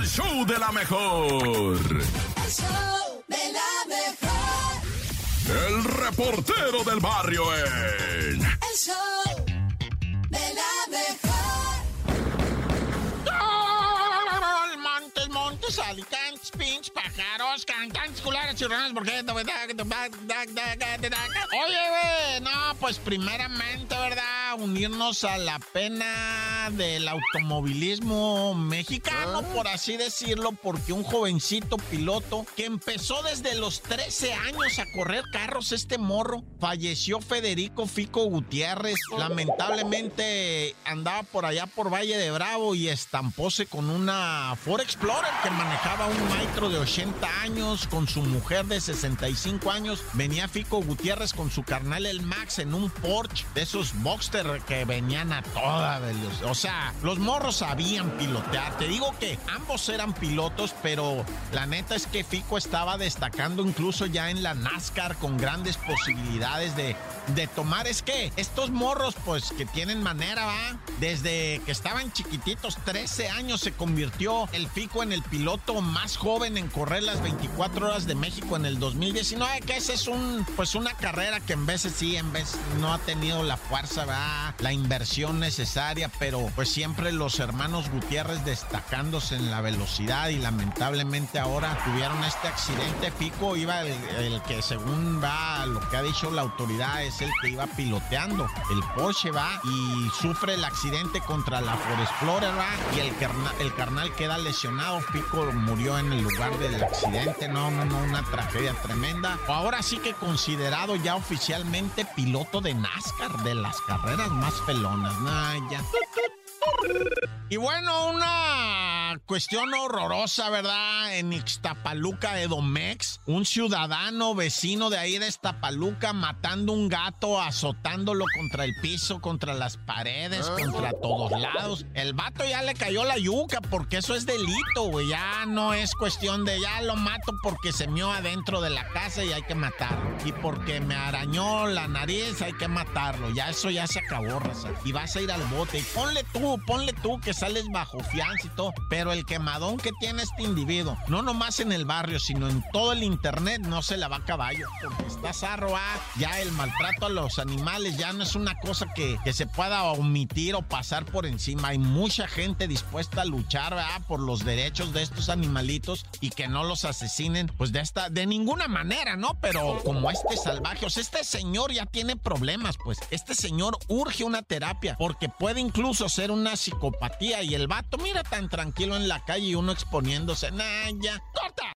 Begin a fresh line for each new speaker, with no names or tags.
el show de la mejor.
El show de la mejor.
El reportero del barrio en...
El show de la mejor.
¡Gol! Montes, montes, alicantes, pinch, pájaros, cantantes, culares, churrones, porque... Oye, güey, no, pues primeramente, ¿verdad? Unirnos a la pena del automovilismo mexicano, por así decirlo, porque un jovencito piloto que empezó desde los 13 años a correr carros, este morro, falleció Federico Fico Gutiérrez. Lamentablemente andaba por allá por Valle de Bravo y estampóse con una Ford Explorer que manejaba un maestro de 80 años con su mujer de 65 años. Venía Fico Gutiérrez con su carnal el Max en un Porsche de esos Boxster que venían a toda. O sea, los morros sabían pilotear. Te digo que ambos eran pilotos, pero la neta es que Fico estaba destacando incluso ya en la NASCAR con grandes posibilidades de, de tomar. Es que estos morros, pues que tienen manera, va. Desde que estaban chiquititos, 13 años, se convirtió el Fico en el piloto más joven en correr las 24 horas de México en el 2019. Que esa es un, pues una carrera que en veces sí, en veces no ha tenido la fuerza, la inversión necesaria, pero pues siempre los hermanos Gutiérrez destacándose en la velocidad y lamentablemente ahora tuvieron este accidente. Fico iba el, el que según va lo que ha dicho la autoridad es el que iba piloteando el Porsche va y sufre el accidente contra la Ford Explorer va y el, carna- el carnal queda lesionado. Fico murió en el lugar del accidente. No, no, no, una tragedia tremenda. Ahora sí que considerado ya oficialmente piloto de NASCAR de las carreras más pelonas. Nah, ya. Y bueno, una cuestión horrorosa, ¿verdad? En Ixtapaluca de Domex, un ciudadano vecino de ahí de Ixtapaluca matando un gato, azotándolo contra el piso, contra las paredes, contra todos lados. El vato ya le cayó la yuca porque eso es delito, güey. Ya no es cuestión de ya lo mato porque se mió adentro de la casa y hay que matarlo. Y porque me arañó la nariz hay que matarlo. Ya eso ya se acabó, raza. Y vas a ir al bote. Y ponle tú, ponle tú que sales bajo fianza y todo. Pero el quemadón que tiene este individuo, no nomás en el barrio, sino en todo el internet, no se la va a caballo. Porque está zarro, ah, ya el maltrato a los animales ya no es una cosa que, que se pueda omitir o pasar por encima. Hay mucha gente dispuesta a luchar, ¿verdad? Por los derechos de estos animalitos y que no los asesinen, pues de esta, de ninguna manera, ¿no? Pero como este salvaje, o sea, este señor ya tiene problemas, pues. Este señor urge una terapia porque puede incluso ser una psicopatía y el vato, mira tan tranquilo en la calle y uno exponiéndose. Nah, ya, corta.